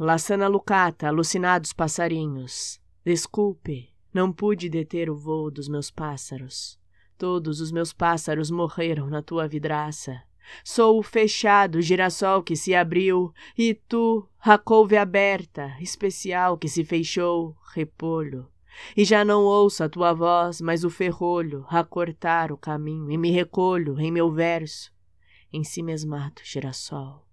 Laçana lucata, alucinados passarinhos. Desculpe, não pude deter o vôo dos meus pássaros. Todos os meus pássaros morreram na tua vidraça. Sou o fechado girassol que se abriu, e tu, a couve aberta, especial que se fechou, repolho. E já não ouço a tua voz, mas o ferrolho a cortar o caminho, e me recolho em meu verso, em si mesmado girassol.